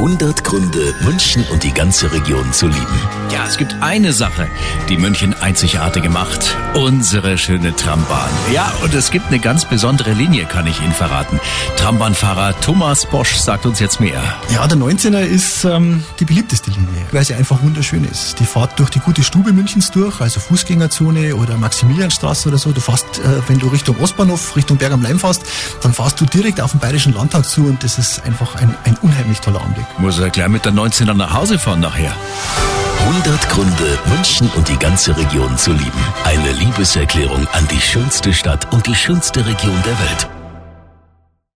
100 Gründe, München und die ganze Region zu lieben. Ja, es gibt eine Sache, die München einzigartig macht. Unsere schöne Trambahn. Ja, und es gibt eine ganz besondere Linie, kann ich Ihnen verraten. Trambahnfahrer Thomas Bosch sagt uns jetzt mehr. Ja, der 19er ist ähm, die beliebteste Linie, weil sie einfach wunderschön ist. Die fahrt durch die gute Stube Münchens durch, also Fußgängerzone oder Maximilianstraße oder so. Du fährst, äh, wenn du Richtung Ostbahnhof, Richtung Berg am Leim fährst, dann fährst du direkt auf den Bayerischen Landtag zu und das ist einfach ein, ein unheimlich toller Anblick. Muss er gleich mit der 19er nach Hause fahren nachher. 100 Gründe, München und die ganze Region zu lieben. Eine Liebeserklärung an die schönste Stadt und die schönste Region der Welt.